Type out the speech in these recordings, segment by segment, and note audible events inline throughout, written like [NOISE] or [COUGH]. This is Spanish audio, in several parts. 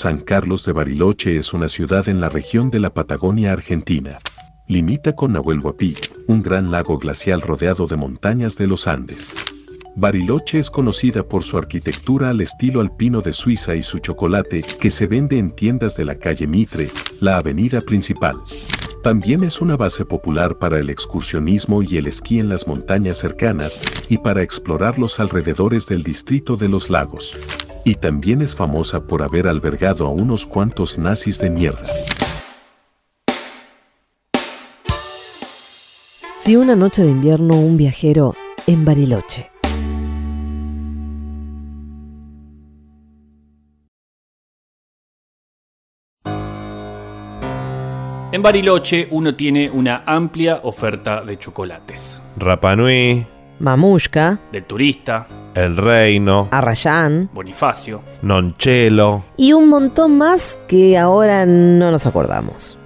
San Carlos de Bariloche es una ciudad en la región de la Patagonia Argentina. Limita con Nahuel Huapi, un gran lago glacial rodeado de montañas de los Andes. Bariloche es conocida por su arquitectura al estilo alpino de Suiza y su chocolate que se vende en tiendas de la calle Mitre, la avenida principal. También es una base popular para el excursionismo y el esquí en las montañas cercanas y para explorar los alrededores del distrito de los lagos. Y también es famosa por haber albergado a unos cuantos nazis de mierda. Si una noche de invierno un viajero en Bariloche. En Bariloche uno tiene una amplia oferta de chocolates. Rapanui, Mamushka, Del turista, El Reino, Arrayán Bonifacio. Nonchelo. y un montón más que ahora no nos acordamos.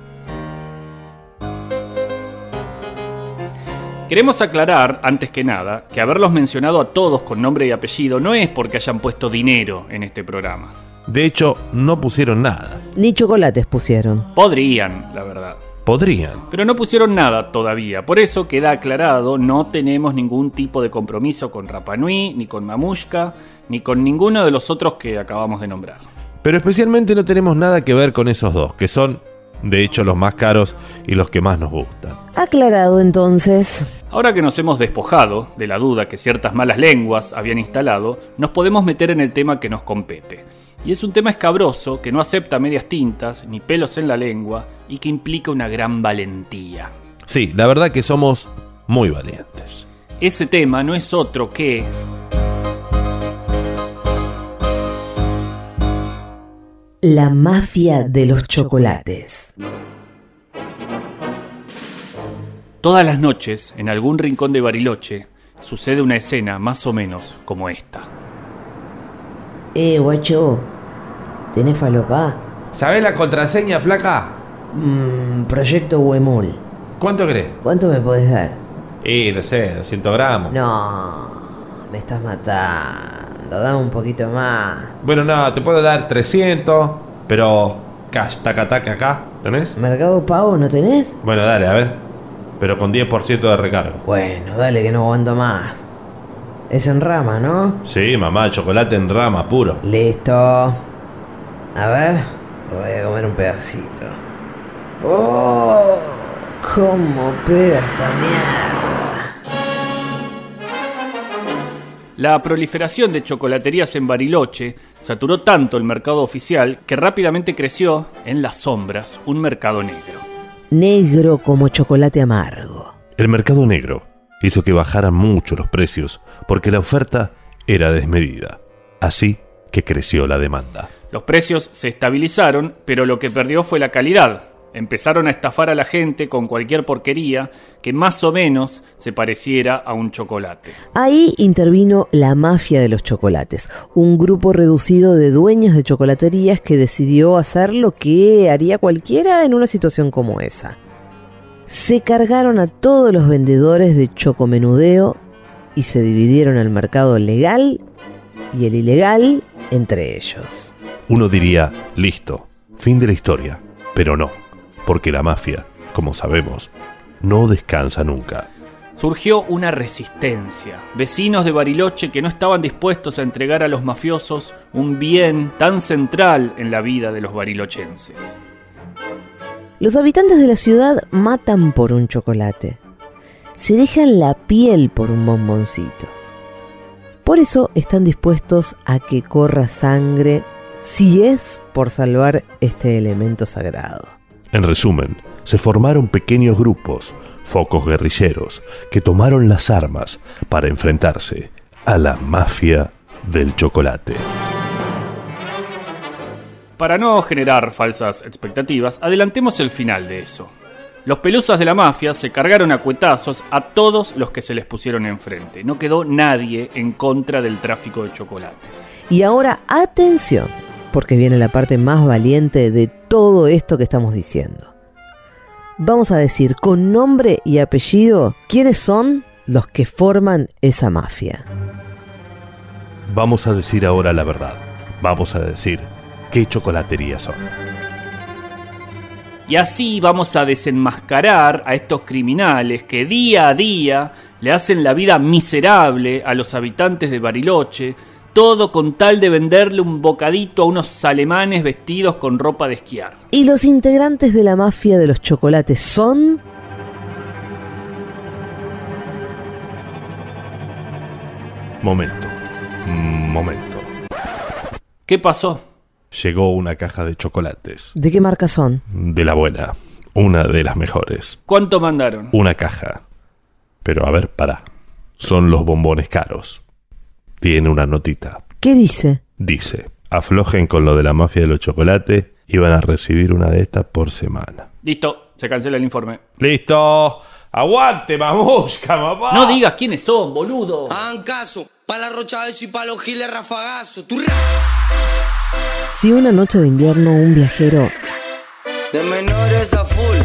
Queremos aclarar, antes que nada, que haberlos mencionado a todos con nombre y apellido no es porque hayan puesto dinero en este programa. De hecho, no pusieron nada. Ni chocolates pusieron. Podrían, la verdad. Podrían. Pero no pusieron nada todavía. Por eso queda aclarado, no tenemos ningún tipo de compromiso con Rapanui, ni con Mamushka, ni con ninguno de los otros que acabamos de nombrar. Pero especialmente no tenemos nada que ver con esos dos, que son, de hecho, los más caros y los que más nos gustan. Aclarado entonces. Ahora que nos hemos despojado de la duda que ciertas malas lenguas habían instalado, nos podemos meter en el tema que nos compete. Y es un tema escabroso que no acepta medias tintas ni pelos en la lengua y que implica una gran valentía. Sí, la verdad que somos muy valientes. Ese tema no es otro que La mafia de los chocolates. todas las noches, en algún rincón de Bariloche, sucede una escena más o menos como esta. Eh, guacho. ¿Tenés falopa? ¿Sabés la contraseña, flaca? Mmm, proyecto Huemul. ¿Cuánto crees? ¿Cuánto me podés dar? Y no sé, 200 gramos. No, me estás matando. Dame un poquito más. Bueno, no, te puedo dar 300, pero cash, taca, taca, acá, ¿tenés? ¿Mercado Pago no tenés? Bueno, dale, a ver. Pero con 10% de recargo. Bueno, dale que no aguanto más. Es en rama, ¿no? Sí, mamá, chocolate en rama, puro. Listo. A ver, voy a comer un pedacito. ¡Oh! ¿Cómo pega esta mierda? La proliferación de chocolaterías en Bariloche saturó tanto el mercado oficial que rápidamente creció, en las sombras, un mercado negro. Negro como chocolate amargo. El mercado negro hizo que bajaran mucho los precios porque la oferta era desmedida. Así que creció la demanda. Los precios se estabilizaron, pero lo que perdió fue la calidad. Empezaron a estafar a la gente con cualquier porquería que más o menos se pareciera a un chocolate. Ahí intervino la mafia de los chocolates, un grupo reducido de dueños de chocolaterías que decidió hacer lo que haría cualquiera en una situación como esa. Se cargaron a todos los vendedores de chocomenudeo y se dividieron el mercado legal y el ilegal entre ellos. Uno diría, listo, fin de la historia. Pero no, porque la mafia, como sabemos, no descansa nunca. Surgió una resistencia. Vecinos de Bariloche que no estaban dispuestos a entregar a los mafiosos un bien tan central en la vida de los barilochenses. Los habitantes de la ciudad matan por un chocolate. Se dejan la piel por un bomboncito. Por eso están dispuestos a que corra sangre si es por salvar este elemento sagrado. En resumen, se formaron pequeños grupos, focos guerrilleros, que tomaron las armas para enfrentarse a la mafia del chocolate. Para no generar falsas expectativas, adelantemos el final de eso. Los pelusas de la mafia se cargaron a cuetazos a todos los que se les pusieron enfrente. No quedó nadie en contra del tráfico de chocolates. Y ahora atención, porque viene la parte más valiente de todo esto que estamos diciendo. Vamos a decir con nombre y apellido quiénes son los que forman esa mafia. Vamos a decir ahora la verdad. Vamos a decir qué chocolaterías son. Y así vamos a desenmascarar a estos criminales que día a día le hacen la vida miserable a los habitantes de Bariloche, todo con tal de venderle un bocadito a unos alemanes vestidos con ropa de esquiar. Y los integrantes de la mafia de los chocolates son... Momento, momento. ¿Qué pasó? Llegó una caja de chocolates. ¿De qué marca son? De la buena. Una de las mejores. ¿Cuánto mandaron? Una caja. Pero a ver, para. Son los bombones caros. Tiene una notita. ¿Qué dice? Dice, aflojen con lo de la mafia de los chocolates y van a recibir una de estas por semana. Listo, se cancela el informe. ¡Listo! ¡Aguante, mamusca, mamá! No digas quiénes son, boludo. Hagan caso, pa' la rocha y pa' los giles rafagazo. Tu Si una noche de invierno un viajero de menores a full.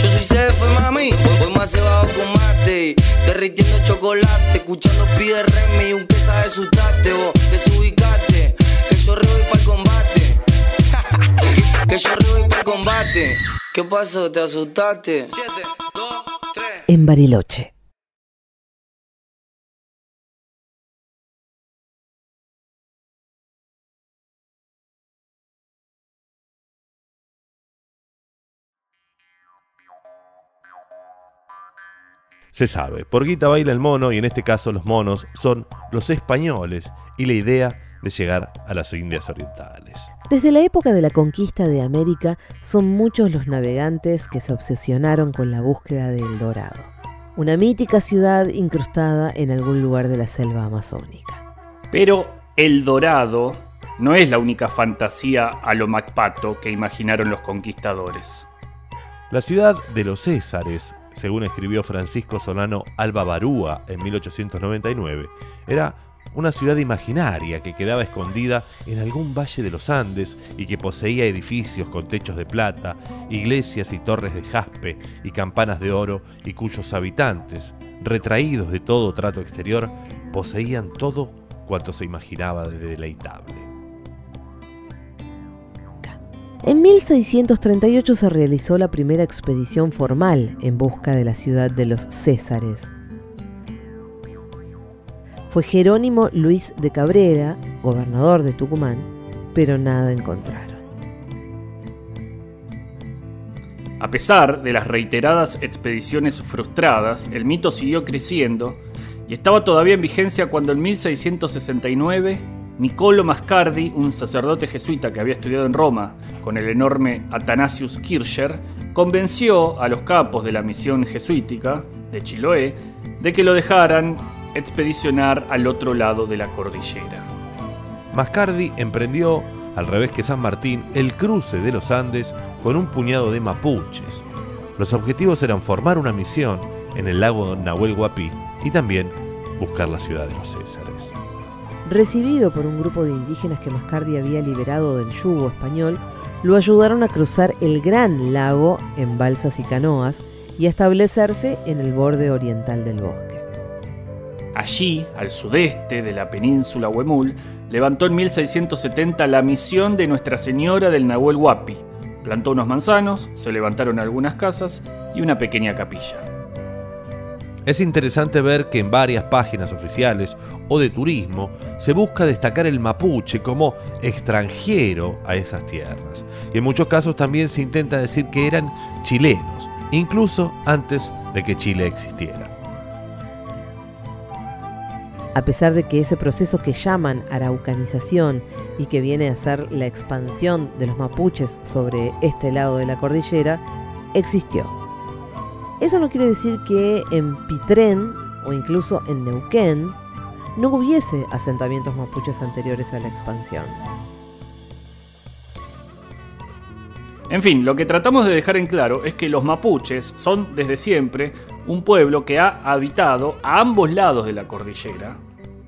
Yo soy Cefo, mami. Voy más cebado con mate. Derritiendo chocolate. Escuchando pide remi y un que sabe asustarte. Vos desubicate. Que yo re voy para combate. [LAUGHS] que yo re voy para combate. ¿Qué pasó? ¿Te asustaste? 7, 2, 3. en Bariloche. Se sabe, por guita baila el mono y en este caso los monos son los españoles y la idea de llegar a las Indias Orientales. Desde la época de la conquista de América son muchos los navegantes que se obsesionaron con la búsqueda del Dorado, una mítica ciudad incrustada en algún lugar de la selva amazónica. Pero el dorado no es la única fantasía a lo Macpato que imaginaron los conquistadores. La ciudad de los Césares, según escribió Francisco Solano Alba Barúa en 1899, era una ciudad imaginaria que quedaba escondida en algún valle de los Andes y que poseía edificios con techos de plata, iglesias y torres de jaspe y campanas de oro y cuyos habitantes, retraídos de todo trato exterior, poseían todo cuanto se imaginaba de deleitable. En 1638 se realizó la primera expedición formal en busca de la ciudad de los Césares. Fue Jerónimo Luis de Cabrera, gobernador de Tucumán, pero nada encontraron. A pesar de las reiteradas expediciones frustradas, el mito siguió creciendo y estaba todavía en vigencia cuando en 1669 Niccolo Mascardi, un sacerdote jesuita que había estudiado en Roma con el enorme Athanasius Kircher, convenció a los capos de la misión jesuítica de Chiloé de que lo dejaran expedicionar al otro lado de la cordillera. Mascardi emprendió, al revés que San Martín, el cruce de los Andes con un puñado de mapuches. Los objetivos eran formar una misión en el lago Nahuel Huapi y también buscar la ciudad de los Césares. Recibido por un grupo de indígenas que Mascardi había liberado del yugo español, lo ayudaron a cruzar el gran lago en balsas y canoas y a establecerse en el borde oriental del bosque. Allí, al sudeste de la península Huemul, levantó en 1670 la misión de Nuestra Señora del Nahuel Huapi. Plantó unos manzanos, se levantaron algunas casas y una pequeña capilla. Es interesante ver que en varias páginas oficiales o de turismo se busca destacar el mapuche como extranjero a esas tierras. Y en muchos casos también se intenta decir que eran chilenos, incluso antes de que Chile existiera. A pesar de que ese proceso que llaman araucanización y que viene a ser la expansión de los mapuches sobre este lado de la cordillera, existió. Eso no quiere decir que en Pitrén o incluso en Neuquén no hubiese asentamientos mapuches anteriores a la expansión. En fin, lo que tratamos de dejar en claro es que los mapuches son desde siempre un pueblo que ha habitado a ambos lados de la cordillera.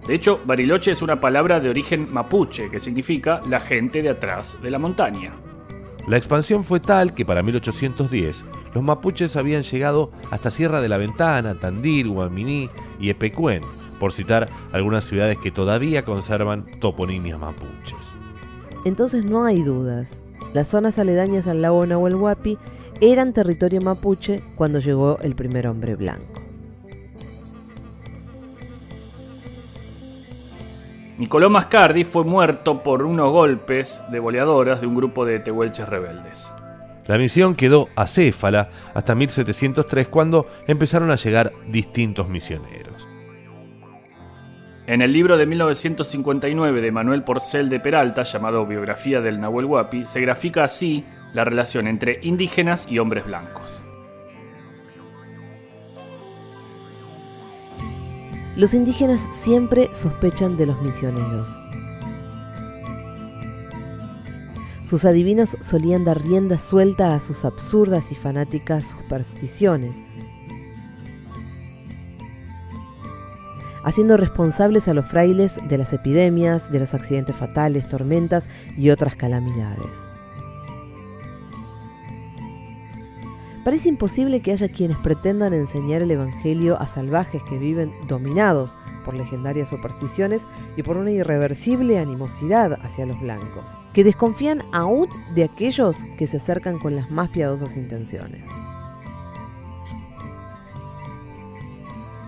De hecho, Bariloche es una palabra de origen mapuche que significa la gente de atrás de la montaña. La expansión fue tal que para 1810 los mapuches habían llegado hasta Sierra de la Ventana, Tandil, Guaminí y Epecuén, por citar algunas ciudades que todavía conservan toponimias mapuches. Entonces no hay dudas. Las zonas aledañas al lago Nahuel Huapi eran territorio mapuche cuando llegó el primer hombre blanco. Nicoló Mascardi fue muerto por unos golpes de boleadoras de un grupo de tehuelches rebeldes. La misión quedó acéfala hasta 1703 cuando empezaron a llegar distintos misioneros. En el libro de 1959 de Manuel Porcel de Peralta, llamado Biografía del Nahuel Huapi, se grafica así la relación entre indígenas y hombres blancos. Los indígenas siempre sospechan de los misioneros. Sus adivinos solían dar rienda suelta a sus absurdas y fanáticas supersticiones, haciendo responsables a los frailes de las epidemias, de los accidentes fatales, tormentas y otras calamidades. Parece imposible que haya quienes pretendan enseñar el Evangelio a salvajes que viven dominados por legendarias supersticiones y por una irreversible animosidad hacia los blancos, que desconfían aún de aquellos que se acercan con las más piadosas intenciones.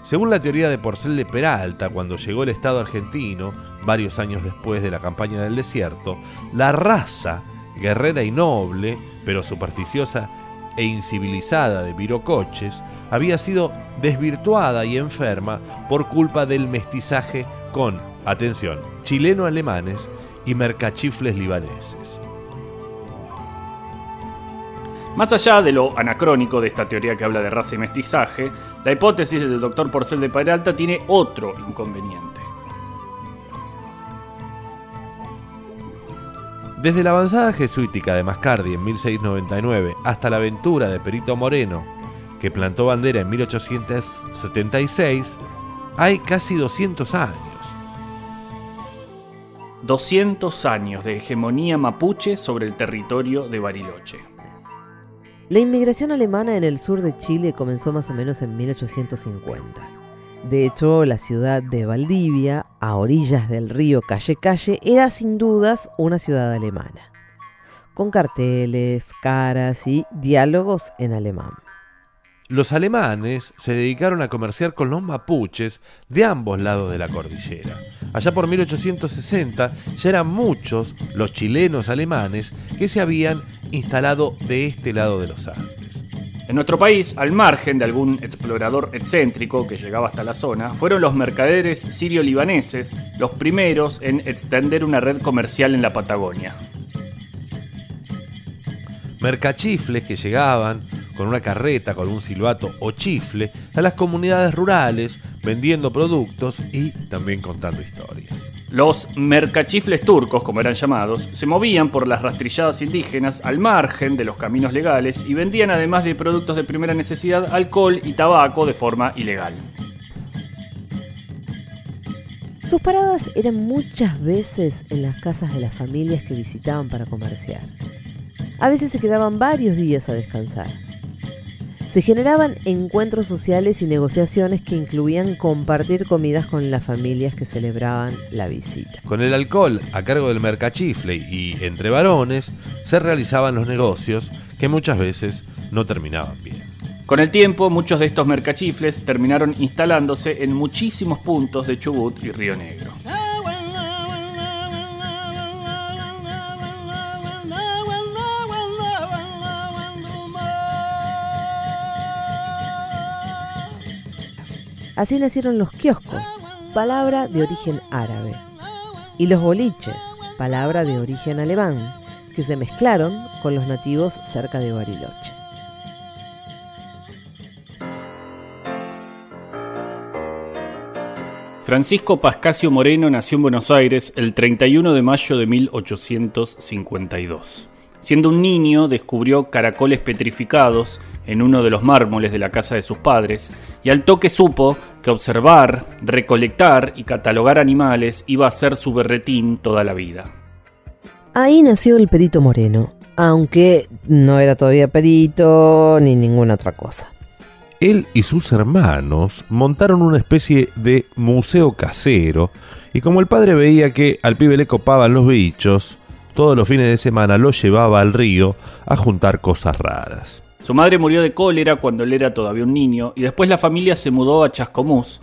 Según la teoría de Porcel de Peralta, cuando llegó el Estado argentino, varios años después de la campaña del desierto, la raza, guerrera y noble, pero supersticiosa e incivilizada de Virocoches había sido desvirtuada y enferma por culpa del mestizaje con, atención, chileno-alemanes y mercachifles libaneses. Más allá de lo anacrónico de esta teoría que habla de raza y mestizaje, la hipótesis del doctor Porcel de Peralta tiene otro inconveniente. Desde la avanzada jesuítica de Mascardi en 1699 hasta la aventura de Perito Moreno, que plantó bandera en 1876, hay casi 200 años. 200 años de hegemonía mapuche sobre el territorio de Bariloche. La inmigración alemana en el sur de Chile comenzó más o menos en 1850. De hecho, la ciudad de Valdivia, a orillas del río Calle Calle, era sin dudas una ciudad alemana, con carteles, caras y diálogos en alemán. Los alemanes se dedicaron a comerciar con los mapuches de ambos lados de la cordillera. Allá por 1860 ya eran muchos los chilenos alemanes que se habían instalado de este lado de los Andes. En nuestro país, al margen de algún explorador excéntrico que llegaba hasta la zona, fueron los mercaderes sirio-libaneses los primeros en extender una red comercial en la Patagonia. Mercachifles que llegaban con una carreta, con un silbato o chifle a las comunidades rurales vendiendo productos y también contando historias. Los mercachifles turcos, como eran llamados, se movían por las rastrilladas indígenas al margen de los caminos legales y vendían además de productos de primera necesidad alcohol y tabaco de forma ilegal. Sus paradas eran muchas veces en las casas de las familias que visitaban para comerciar. A veces se quedaban varios días a descansar se generaban encuentros sociales y negociaciones que incluían compartir comidas con las familias que celebraban la visita. Con el alcohol a cargo del mercachifle y entre varones se realizaban los negocios que muchas veces no terminaban bien. Con el tiempo, muchos de estos mercachifles terminaron instalándose en muchísimos puntos de Chubut y Río Negro. Así nacieron los kioscos, palabra de origen árabe, y los boliches, palabra de origen alemán, que se mezclaron con los nativos cerca de Bariloche. Francisco Pascasio Moreno nació en Buenos Aires el 31 de mayo de 1852. Siendo un niño, descubrió caracoles petrificados en uno de los mármoles de la casa de sus padres, y al toque supo que observar, recolectar y catalogar animales iba a ser su berretín toda la vida. Ahí nació el perito moreno, aunque no era todavía perito ni ninguna otra cosa. Él y sus hermanos montaron una especie de museo casero, y como el padre veía que al pibe le copaban los bichos, todos los fines de semana lo llevaba al río a juntar cosas raras. Su madre murió de cólera cuando él era todavía un niño y después la familia se mudó a Chascomús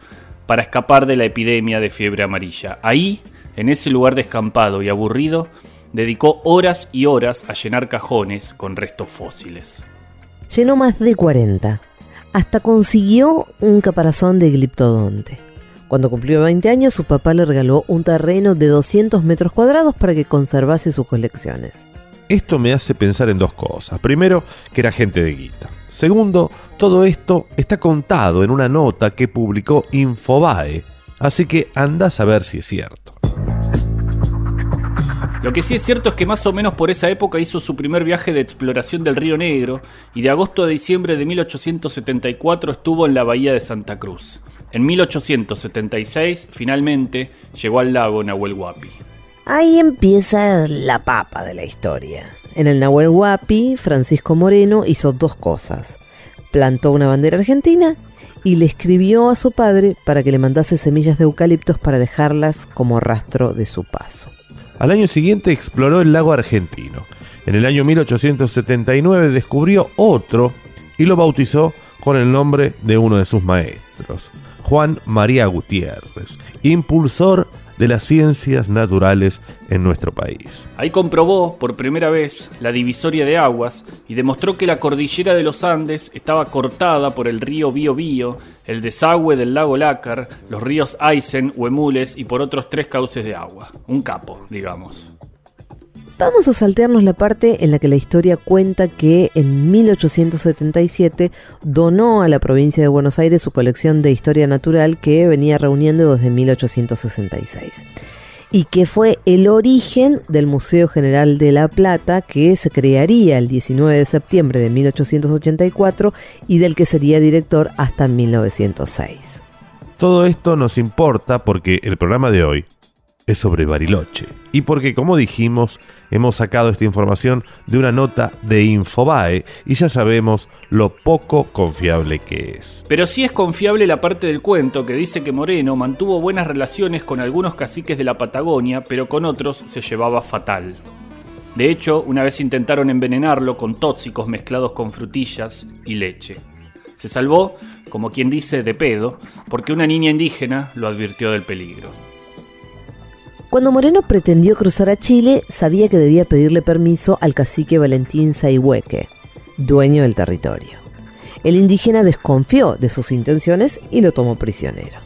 para escapar de la epidemia de fiebre amarilla. Ahí, en ese lugar descampado y aburrido, dedicó horas y horas a llenar cajones con restos fósiles. Llenó más de 40. Hasta consiguió un caparazón de gliptodonte. Cuando cumplió 20 años, su papá le regaló un terreno de 200 metros cuadrados para que conservase sus colecciones. Esto me hace pensar en dos cosas. Primero, que era gente de guita. Segundo, todo esto está contado en una nota que publicó Infobae, así que anda a saber si es cierto. Lo que sí es cierto es que más o menos por esa época hizo su primer viaje de exploración del río Negro y de agosto a diciembre de 1874 estuvo en la bahía de Santa Cruz. En 1876 finalmente llegó al lago Nahuel Huapi. Ahí empieza la papa de la historia. En el Nahuel Huapi, Francisco Moreno hizo dos cosas. Plantó una bandera argentina y le escribió a su padre para que le mandase semillas de eucaliptos para dejarlas como rastro de su paso. Al año siguiente exploró el lago argentino. En el año 1879 descubrió otro y lo bautizó con el nombre de uno de sus maestros, Juan María Gutiérrez, impulsor de las ciencias naturales en nuestro país. Ahí comprobó por primera vez la divisoria de aguas y demostró que la cordillera de los Andes estaba cortada por el río Biobío, el desagüe del lago Lácar, los ríos Aysén, Huemules y por otros tres cauces de agua. Un capo, digamos. Vamos a saltearnos la parte en la que la historia cuenta que en 1877 donó a la provincia de Buenos Aires su colección de historia natural que venía reuniendo desde 1866 y que fue el origen del Museo General de La Plata que se crearía el 19 de septiembre de 1884 y del que sería director hasta 1906. Todo esto nos importa porque el programa de hoy es sobre Bariloche. Y porque, como dijimos, hemos sacado esta información de una nota de Infobae y ya sabemos lo poco confiable que es. Pero sí es confiable la parte del cuento que dice que Moreno mantuvo buenas relaciones con algunos caciques de la Patagonia, pero con otros se llevaba fatal. De hecho, una vez intentaron envenenarlo con tóxicos mezclados con frutillas y leche. Se salvó, como quien dice, de pedo, porque una niña indígena lo advirtió del peligro. Cuando Moreno pretendió cruzar a Chile, sabía que debía pedirle permiso al cacique Valentín Saihueque, dueño del territorio. El indígena desconfió de sus intenciones y lo tomó prisionero.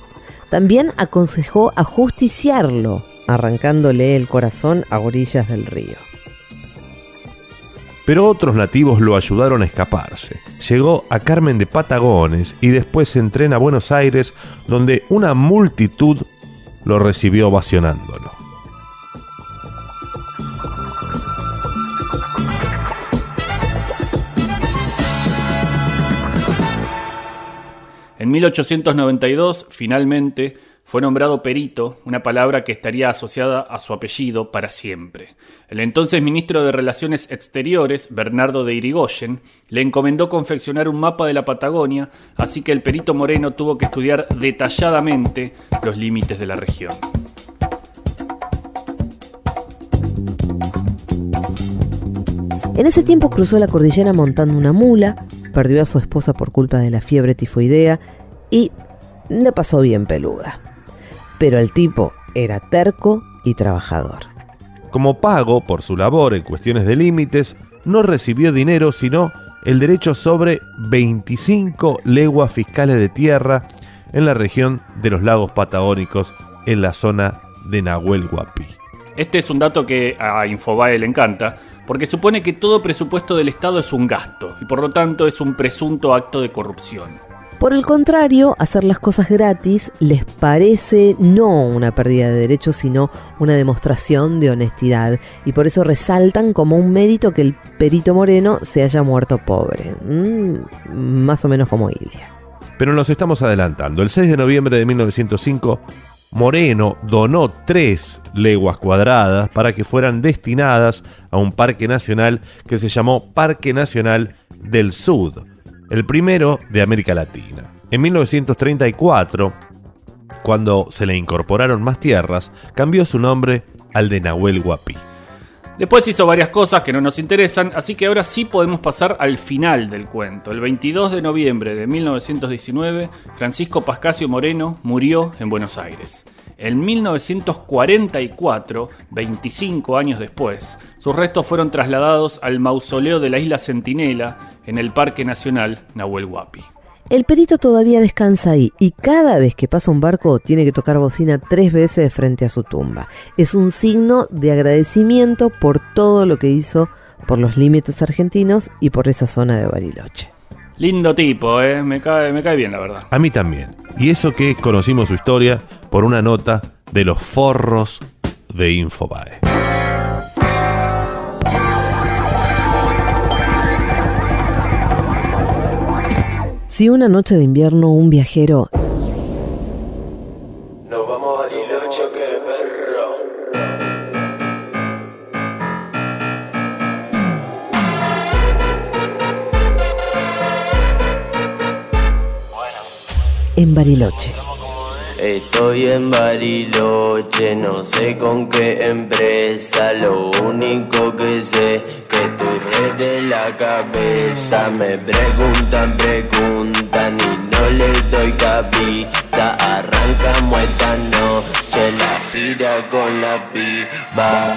También aconsejó ajusticiarlo, arrancándole el corazón a orillas del río. Pero otros nativos lo ayudaron a escaparse. Llegó a Carmen de Patagones y después se entrena a Buenos Aires, donde una multitud lo recibió ovacionándolo. En 1892, finalmente, fue nombrado perito, una palabra que estaría asociada a su apellido para siempre. El entonces ministro de Relaciones Exteriores, Bernardo de Irigoyen, le encomendó confeccionar un mapa de la Patagonia, así que el perito Moreno tuvo que estudiar detalladamente los límites de la región. En ese tiempo cruzó la cordillera montando una mula, perdió a su esposa por culpa de la fiebre tifoidea y le pasó bien peluda. Pero el tipo era terco y trabajador. Como pago por su labor en cuestiones de límites, no recibió dinero sino el derecho sobre 25 leguas fiscales de tierra en la región de los lagos patagónicos en la zona de Nahuel Huapi. Este es un dato que a Infobae le encanta, porque supone que todo presupuesto del Estado es un gasto y por lo tanto es un presunto acto de corrupción. Por el contrario, hacer las cosas gratis les parece no una pérdida de derechos, sino una demostración de honestidad. Y por eso resaltan como un mérito que el perito Moreno se haya muerto pobre. Mm, más o menos como Ilia. Pero nos estamos adelantando. El 6 de noviembre de 1905, Moreno donó tres leguas cuadradas para que fueran destinadas a un parque nacional que se llamó Parque Nacional del Sud el primero de América Latina. En 1934, cuando se le incorporaron más tierras, cambió su nombre al de Nahuel Huapi. Después hizo varias cosas que no nos interesan, así que ahora sí podemos pasar al final del cuento. El 22 de noviembre de 1919, Francisco Pascasio Moreno murió en Buenos Aires. En 1944, 25 años después, sus restos fueron trasladados al mausoleo de la isla Centinela en el Parque Nacional Nahuel Huapi. El perito todavía descansa ahí y cada vez que pasa un barco tiene que tocar bocina tres veces frente a su tumba. Es un signo de agradecimiento por todo lo que hizo por los límites argentinos y por esa zona de Bariloche. Lindo tipo, ¿eh? me, cae, me cae bien la verdad. A mí también. Y eso que conocimos su historia por una nota de los forros de Infobae. Si una noche de invierno un viajero Nos vamos a Bariloche, que perro. en Bariloche, Estoy en Bariloche, no sé con qué empresa, lo único que sé de la cabeza. Me preguntan, preguntan y no les doy cabida. Arrancamos esta noche la gira con la piba.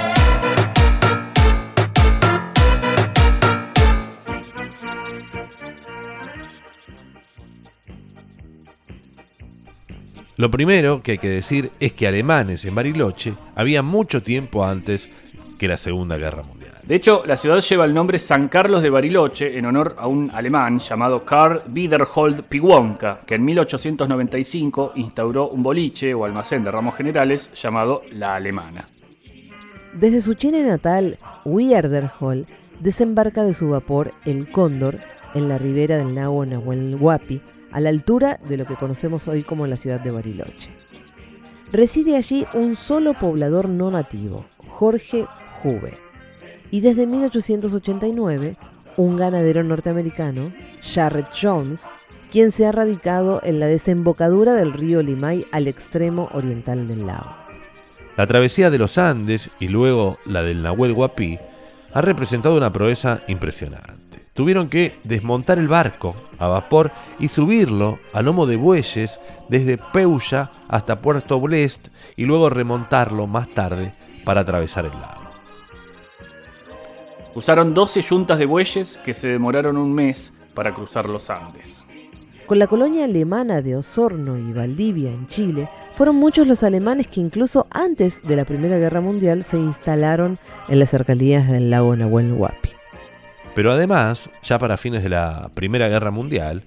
Lo primero que hay que decir es que alemanes en Bariloche había mucho tiempo antes que la Segunda Guerra Mundial. De hecho, la ciudad lleva el nombre San Carlos de Bariloche en honor a un alemán llamado Karl Wiederhold Piguonka, que en 1895 instauró un boliche o almacén de ramos generales llamado La Alemana. desde su Chile natal, Hall desembarca de su vapor el Cóndor en la ribera del lago Nahuel Huapi, a la altura de lo que conocemos hoy como la ciudad de Bariloche. Reside allí un solo poblador no nativo, Jorge Juve, y desde 1889 un ganadero norteamericano, Jarrett Jones, quien se ha radicado en la desembocadura del río Limay al extremo oriental del lago. La travesía de los Andes y luego la del Nahuel Huapi ha representado una proeza impresionante. Tuvieron que desmontar el barco a vapor y subirlo a lomo de bueyes desde Peulla hasta Puerto Blest y luego remontarlo más tarde para atravesar el lago. Usaron 12 yuntas de bueyes que se demoraron un mes para cruzar los Andes. Con la colonia alemana de Osorno y Valdivia en Chile, fueron muchos los alemanes que incluso antes de la Primera Guerra Mundial se instalaron en las cercanías del lago Nahuel Huapi. Pero además, ya para fines de la Primera Guerra Mundial,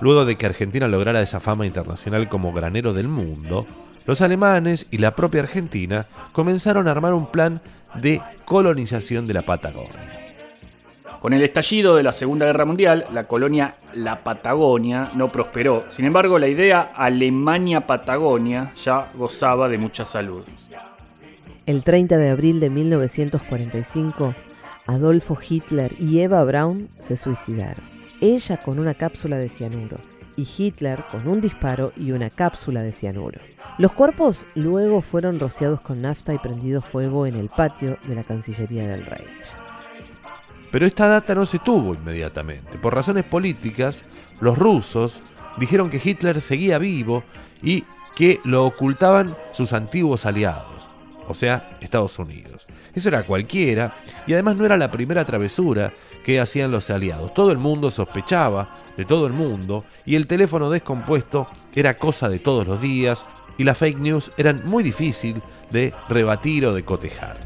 luego de que Argentina lograra esa fama internacional como granero del mundo, los alemanes y la propia Argentina comenzaron a armar un plan de colonización de la Patagonia. Con el estallido de la Segunda Guerra Mundial, la colonia La Patagonia no prosperó. Sin embargo, la idea Alemania-Patagonia ya gozaba de mucha salud. El 30 de abril de 1945, Adolfo Hitler y Eva Braun se suicidaron. Ella con una cápsula de cianuro y Hitler con un disparo y una cápsula de cianuro. Los cuerpos luego fueron rociados con nafta y prendido fuego en el patio de la Cancillería del Reich. Pero esta data no se tuvo inmediatamente. Por razones políticas, los rusos dijeron que Hitler seguía vivo y que lo ocultaban sus antiguos aliados, o sea, Estados Unidos. Eso era cualquiera y además no era la primera travesura que hacían los aliados. Todo el mundo sospechaba de todo el mundo y el teléfono descompuesto era cosa de todos los días y las fake news eran muy difícil de rebatir o de cotejar.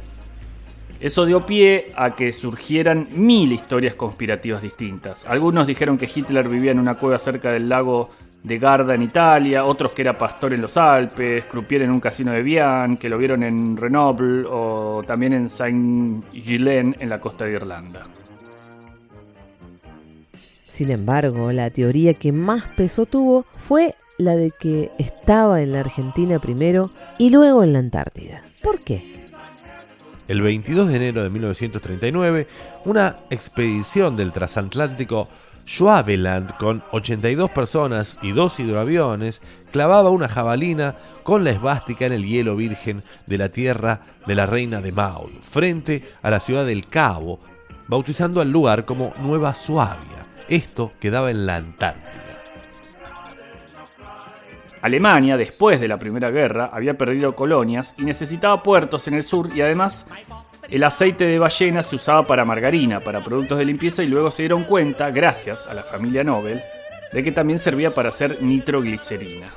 Eso dio pie a que surgieran mil historias conspirativas distintas. Algunos dijeron que Hitler vivía en una cueva cerca del lago de Garda en Italia, otros que era pastor en los Alpes, croupier en un casino de Vian, que lo vieron en Grenoble o también en Saint-Gilles en la costa de Irlanda. Sin embargo, la teoría que más peso tuvo fue la de que estaba en la Argentina primero y luego en la Antártida. ¿Por qué? El 22 de enero de 1939, una expedición del transatlántico Schwabeland, con 82 personas y dos hidroaviones, clavaba una jabalina con la esvástica en el hielo virgen de la tierra de la reina de Maul, frente a la ciudad del Cabo, bautizando al lugar como Nueva Suabia. Esto quedaba en la Antártida. Alemania, después de la Primera Guerra, había perdido colonias y necesitaba puertos en el sur y además el aceite de ballena se usaba para margarina, para productos de limpieza y luego se dieron cuenta, gracias a la familia Nobel, de que también servía para hacer nitroglicerina.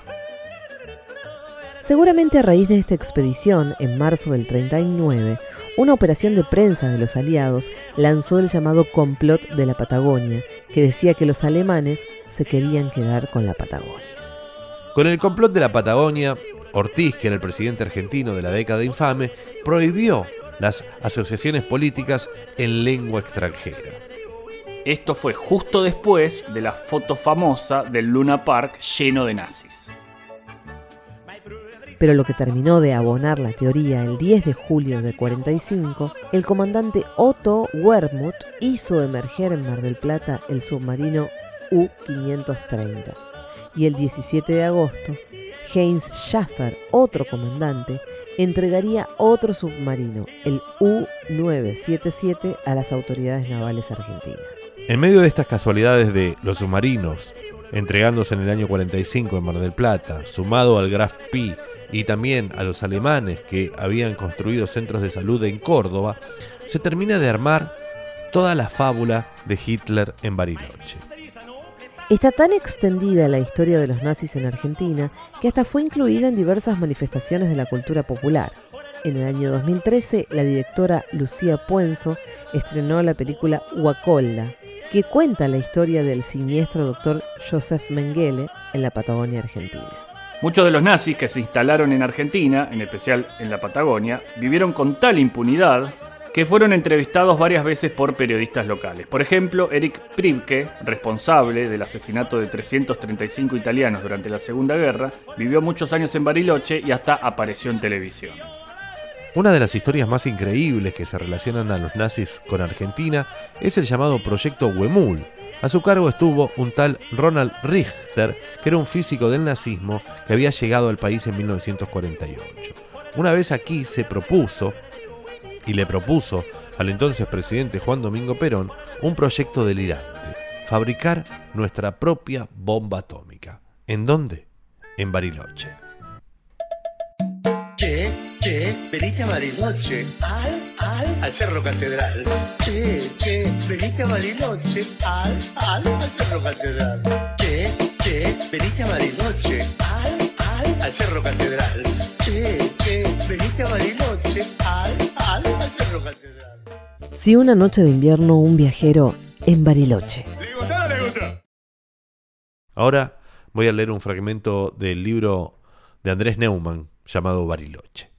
Seguramente a raíz de esta expedición, en marzo del 39, una operación de prensa de los aliados lanzó el llamado complot de la Patagonia, que decía que los alemanes se querían quedar con la Patagonia. Con el complot de la Patagonia, Ortiz, que era el presidente argentino de la década infame, prohibió las asociaciones políticas en lengua extranjera. Esto fue justo después de la foto famosa del Luna Park lleno de nazis. Pero lo que terminó de abonar la teoría el 10 de julio de 45, el comandante Otto Wermuth hizo emerger en Mar del Plata el submarino U-530 y el 17 de agosto, Heinz Schaffer, otro comandante, entregaría otro submarino, el U-977, a las autoridades navales argentinas. En medio de estas casualidades de los submarinos, entregándose en el año 45 en Mar del Plata, sumado al Graf Pi y también a los alemanes que habían construido centros de salud en Córdoba, se termina de armar toda la fábula de Hitler en Bariloche. Está tan extendida la historia de los nazis en Argentina que hasta fue incluida en diversas manifestaciones de la cultura popular. En el año 2013, la directora Lucía Puenzo estrenó la película Huacolda, que cuenta la historia del siniestro doctor Joseph Mengele en la Patagonia Argentina. Muchos de los nazis que se instalaron en Argentina, en especial en la Patagonia, vivieron con tal impunidad que fueron entrevistados varias veces por periodistas locales. Por ejemplo, Eric Pribke, responsable del asesinato de 335 italianos durante la Segunda Guerra, vivió muchos años en Bariloche y hasta apareció en televisión. Una de las historias más increíbles que se relacionan a los nazis con Argentina es el llamado Proyecto Huemul. A su cargo estuvo un tal Ronald Richter, que era un físico del nazismo que había llegado al país en 1948. Una vez aquí se propuso y le propuso al entonces presidente Juan Domingo Perón un proyecto delirante, fabricar nuestra propia bomba atómica. ¿En dónde? En Bariloche. Che, che, venite a Bariloche, al, al, al Cerro Catedral. Che, che, venite a Bariloche, al, al, al Cerro Catedral. Che, che, venite a Bariloche, al, al, al Cerro Catedral. Che, che, venite a Bariloche, al, Si una noche de invierno un viajero en Bariloche. Ahora voy a leer un fragmento del libro de Andrés Neumann llamado Bariloche.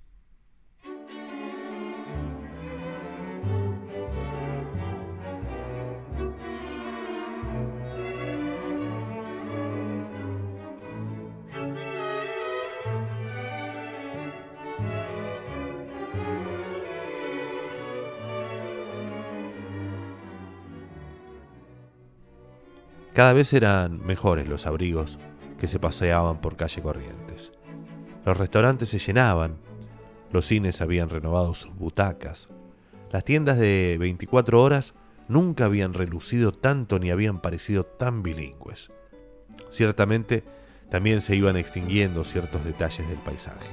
Cada vez eran mejores los abrigos que se paseaban por calle Corrientes. Los restaurantes se llenaban, los cines habían renovado sus butacas, las tiendas de 24 horas nunca habían relucido tanto ni habían parecido tan bilingües. Ciertamente, también se iban extinguiendo ciertos detalles del paisaje.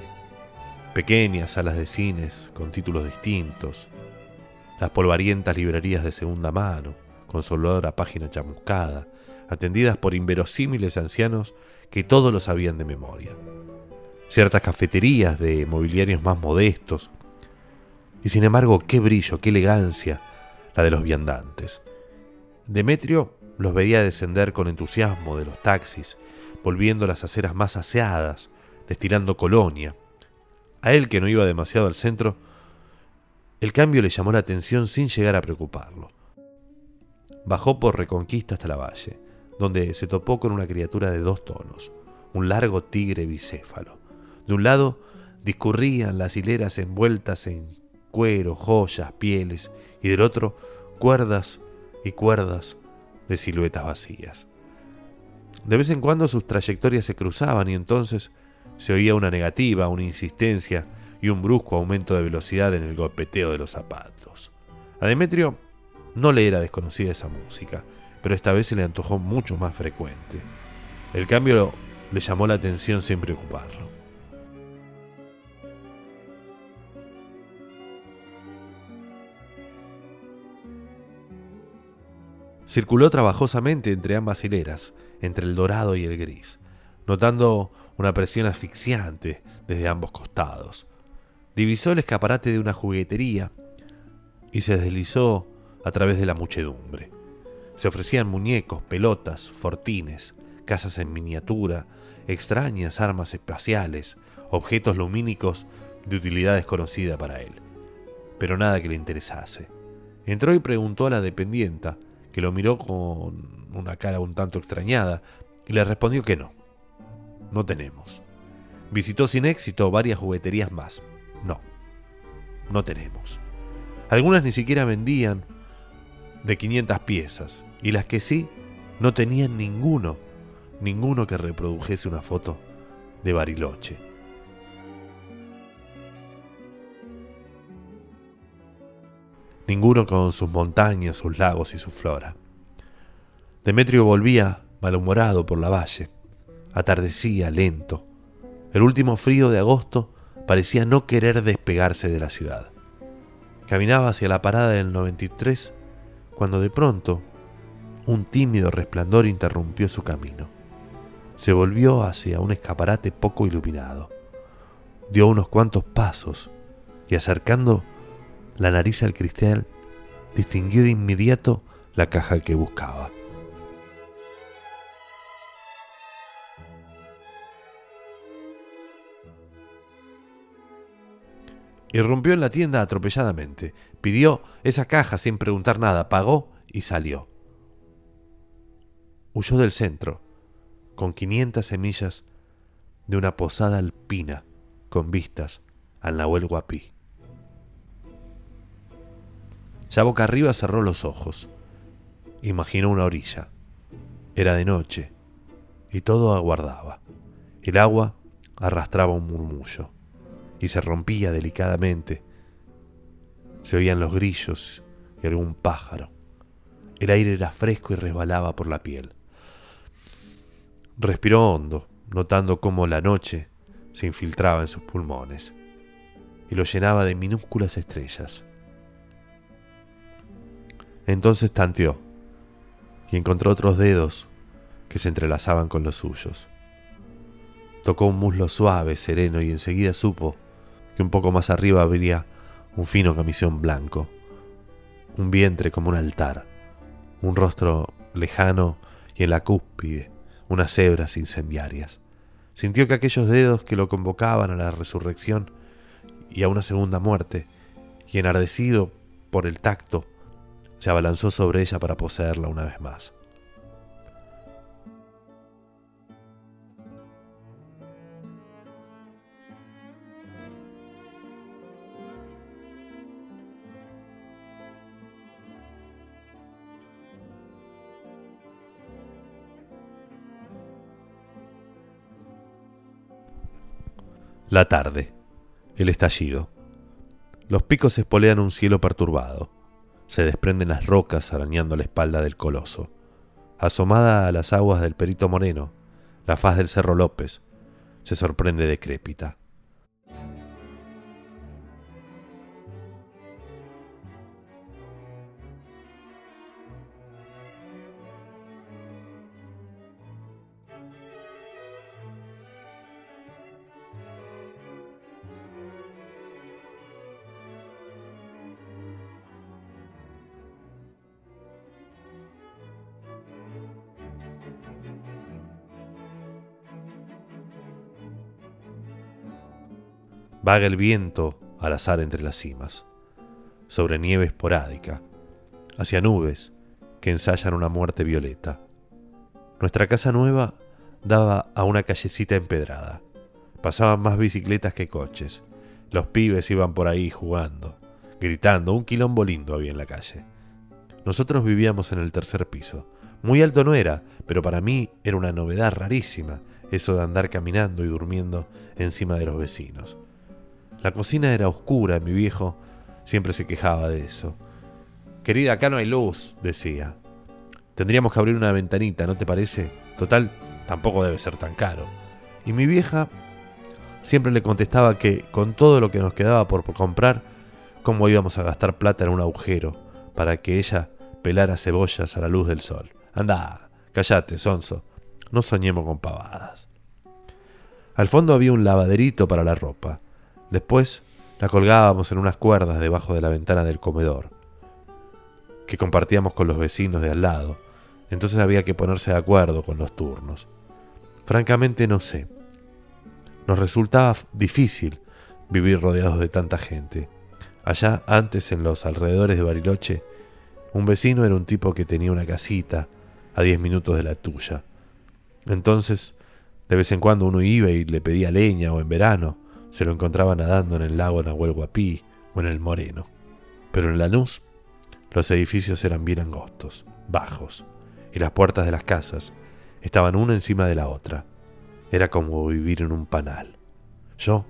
Pequeñas salas de cines con títulos distintos, las polvarientas librerías de segunda mano, con a página chamuscada, atendidas por inverosímiles ancianos que todos lo sabían de memoria. Ciertas cafeterías de mobiliarios más modestos. Y sin embargo, qué brillo, qué elegancia la de los viandantes. Demetrio los veía descender con entusiasmo de los taxis, volviendo las aceras más aseadas, destilando colonia. A él, que no iba demasiado al centro, el cambio le llamó la atención sin llegar a preocuparlo. Bajó por Reconquista hasta la valle donde se topó con una criatura de dos tonos, un largo tigre bicéfalo. De un lado discurrían las hileras envueltas en cuero, joyas, pieles, y del otro cuerdas y cuerdas de siluetas vacías. De vez en cuando sus trayectorias se cruzaban y entonces se oía una negativa, una insistencia y un brusco aumento de velocidad en el golpeteo de los zapatos. A Demetrio no le era desconocida esa música, pero esta vez se le antojó mucho más frecuente. El cambio le llamó la atención sin preocuparlo. Circuló trabajosamente entre ambas hileras, entre el dorado y el gris, notando una presión asfixiante desde ambos costados. Divisó el escaparate de una juguetería y se deslizó a través de la muchedumbre. Se ofrecían muñecos, pelotas, fortines, casas en miniatura, extrañas armas espaciales, objetos lumínicos de utilidad desconocida para él. Pero nada que le interesase. Entró y preguntó a la dependienta, que lo miró con una cara un tanto extrañada, y le respondió que no. No tenemos. Visitó sin éxito varias jugueterías más. No. No tenemos. Algunas ni siquiera vendían de 500 piezas, y las que sí, no tenían ninguno, ninguno que reprodujese una foto de Bariloche. Ninguno con sus montañas, sus lagos y su flora. Demetrio volvía malhumorado por la valle. Atardecía lento. El último frío de agosto parecía no querer despegarse de la ciudad. Caminaba hacia la parada del 93 cuando de pronto un tímido resplandor interrumpió su camino. Se volvió hacia un escaparate poco iluminado. Dio unos cuantos pasos y acercando la nariz al cristal, distinguió de inmediato la caja que buscaba. Irrumpió en la tienda atropelladamente, pidió esa caja sin preguntar nada, pagó y salió. Huyó del centro, con 500 semillas de una posada alpina con vistas al Nahuel Guapí. Ya boca arriba cerró los ojos. Imaginó una orilla. Era de noche y todo aguardaba. El agua arrastraba un murmullo y se rompía delicadamente. Se oían los grillos y algún pájaro. El aire era fresco y resbalaba por la piel. Respiró hondo, notando cómo la noche se infiltraba en sus pulmones y lo llenaba de minúsculas estrellas. Entonces tanteó y encontró otros dedos que se entrelazaban con los suyos. Tocó un muslo suave, sereno y enseguida supo que un poco más arriba habría un fino camisón blanco, un vientre como un altar, un rostro lejano y en la cúspide unas hebras incendiarias. Sintió que aquellos dedos que lo convocaban a la resurrección y a una segunda muerte, y enardecido por el tacto, se abalanzó sobre ella para poseerla una vez más. La tarde. El estallido. Los picos espolean un cielo perturbado. Se desprenden las rocas arañando la espalda del coloso. Asomada a las aguas del Perito Moreno, la faz del Cerro López se sorprende decrépita. Vaga el viento al azar entre las cimas, sobre nieve esporádica, hacia nubes que ensayan una muerte violeta. Nuestra casa nueva daba a una callecita empedrada. Pasaban más bicicletas que coches. Los pibes iban por ahí jugando, gritando, un quilombo lindo había en la calle. Nosotros vivíamos en el tercer piso. Muy alto no era, pero para mí era una novedad rarísima eso de andar caminando y durmiendo encima de los vecinos. La cocina era oscura, mi viejo siempre se quejaba de eso. Querida, acá no hay luz, decía. Tendríamos que abrir una ventanita, ¿no te parece? Total, tampoco debe ser tan caro. Y mi vieja siempre le contestaba que con todo lo que nos quedaba por comprar, ¿cómo íbamos a gastar plata en un agujero para que ella pelara cebollas a la luz del sol? Anda, callate, sonso, no soñemos con pavadas. Al fondo había un lavaderito para la ropa. Después la colgábamos en unas cuerdas debajo de la ventana del comedor, que compartíamos con los vecinos de al lado. Entonces había que ponerse de acuerdo con los turnos. Francamente no sé. Nos resultaba difícil vivir rodeados de tanta gente. Allá, antes, en los alrededores de Bariloche, un vecino era un tipo que tenía una casita a diez minutos de la tuya. Entonces, de vez en cuando uno iba y le pedía leña o en verano se lo encontraba nadando en el lago Nahuel Guapí o en el Moreno. Pero en Lanús los edificios eran bien angostos, bajos, y las puertas de las casas estaban una encima de la otra. Era como vivir en un panal. Yo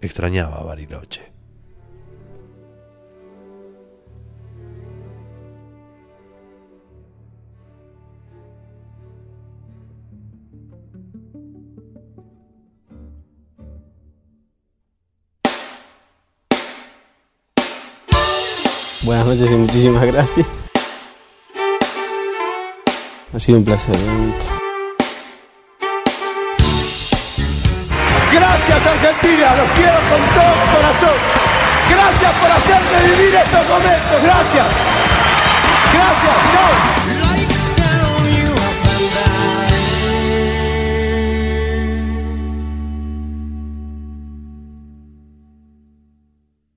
extrañaba a Bariloche. Buenas noches y muchísimas gracias. Ha sido un placer. Gracias Argentina, los quiero con todo mi corazón. Gracias por hacerme vivir estos momentos, gracias. Gracias, chao.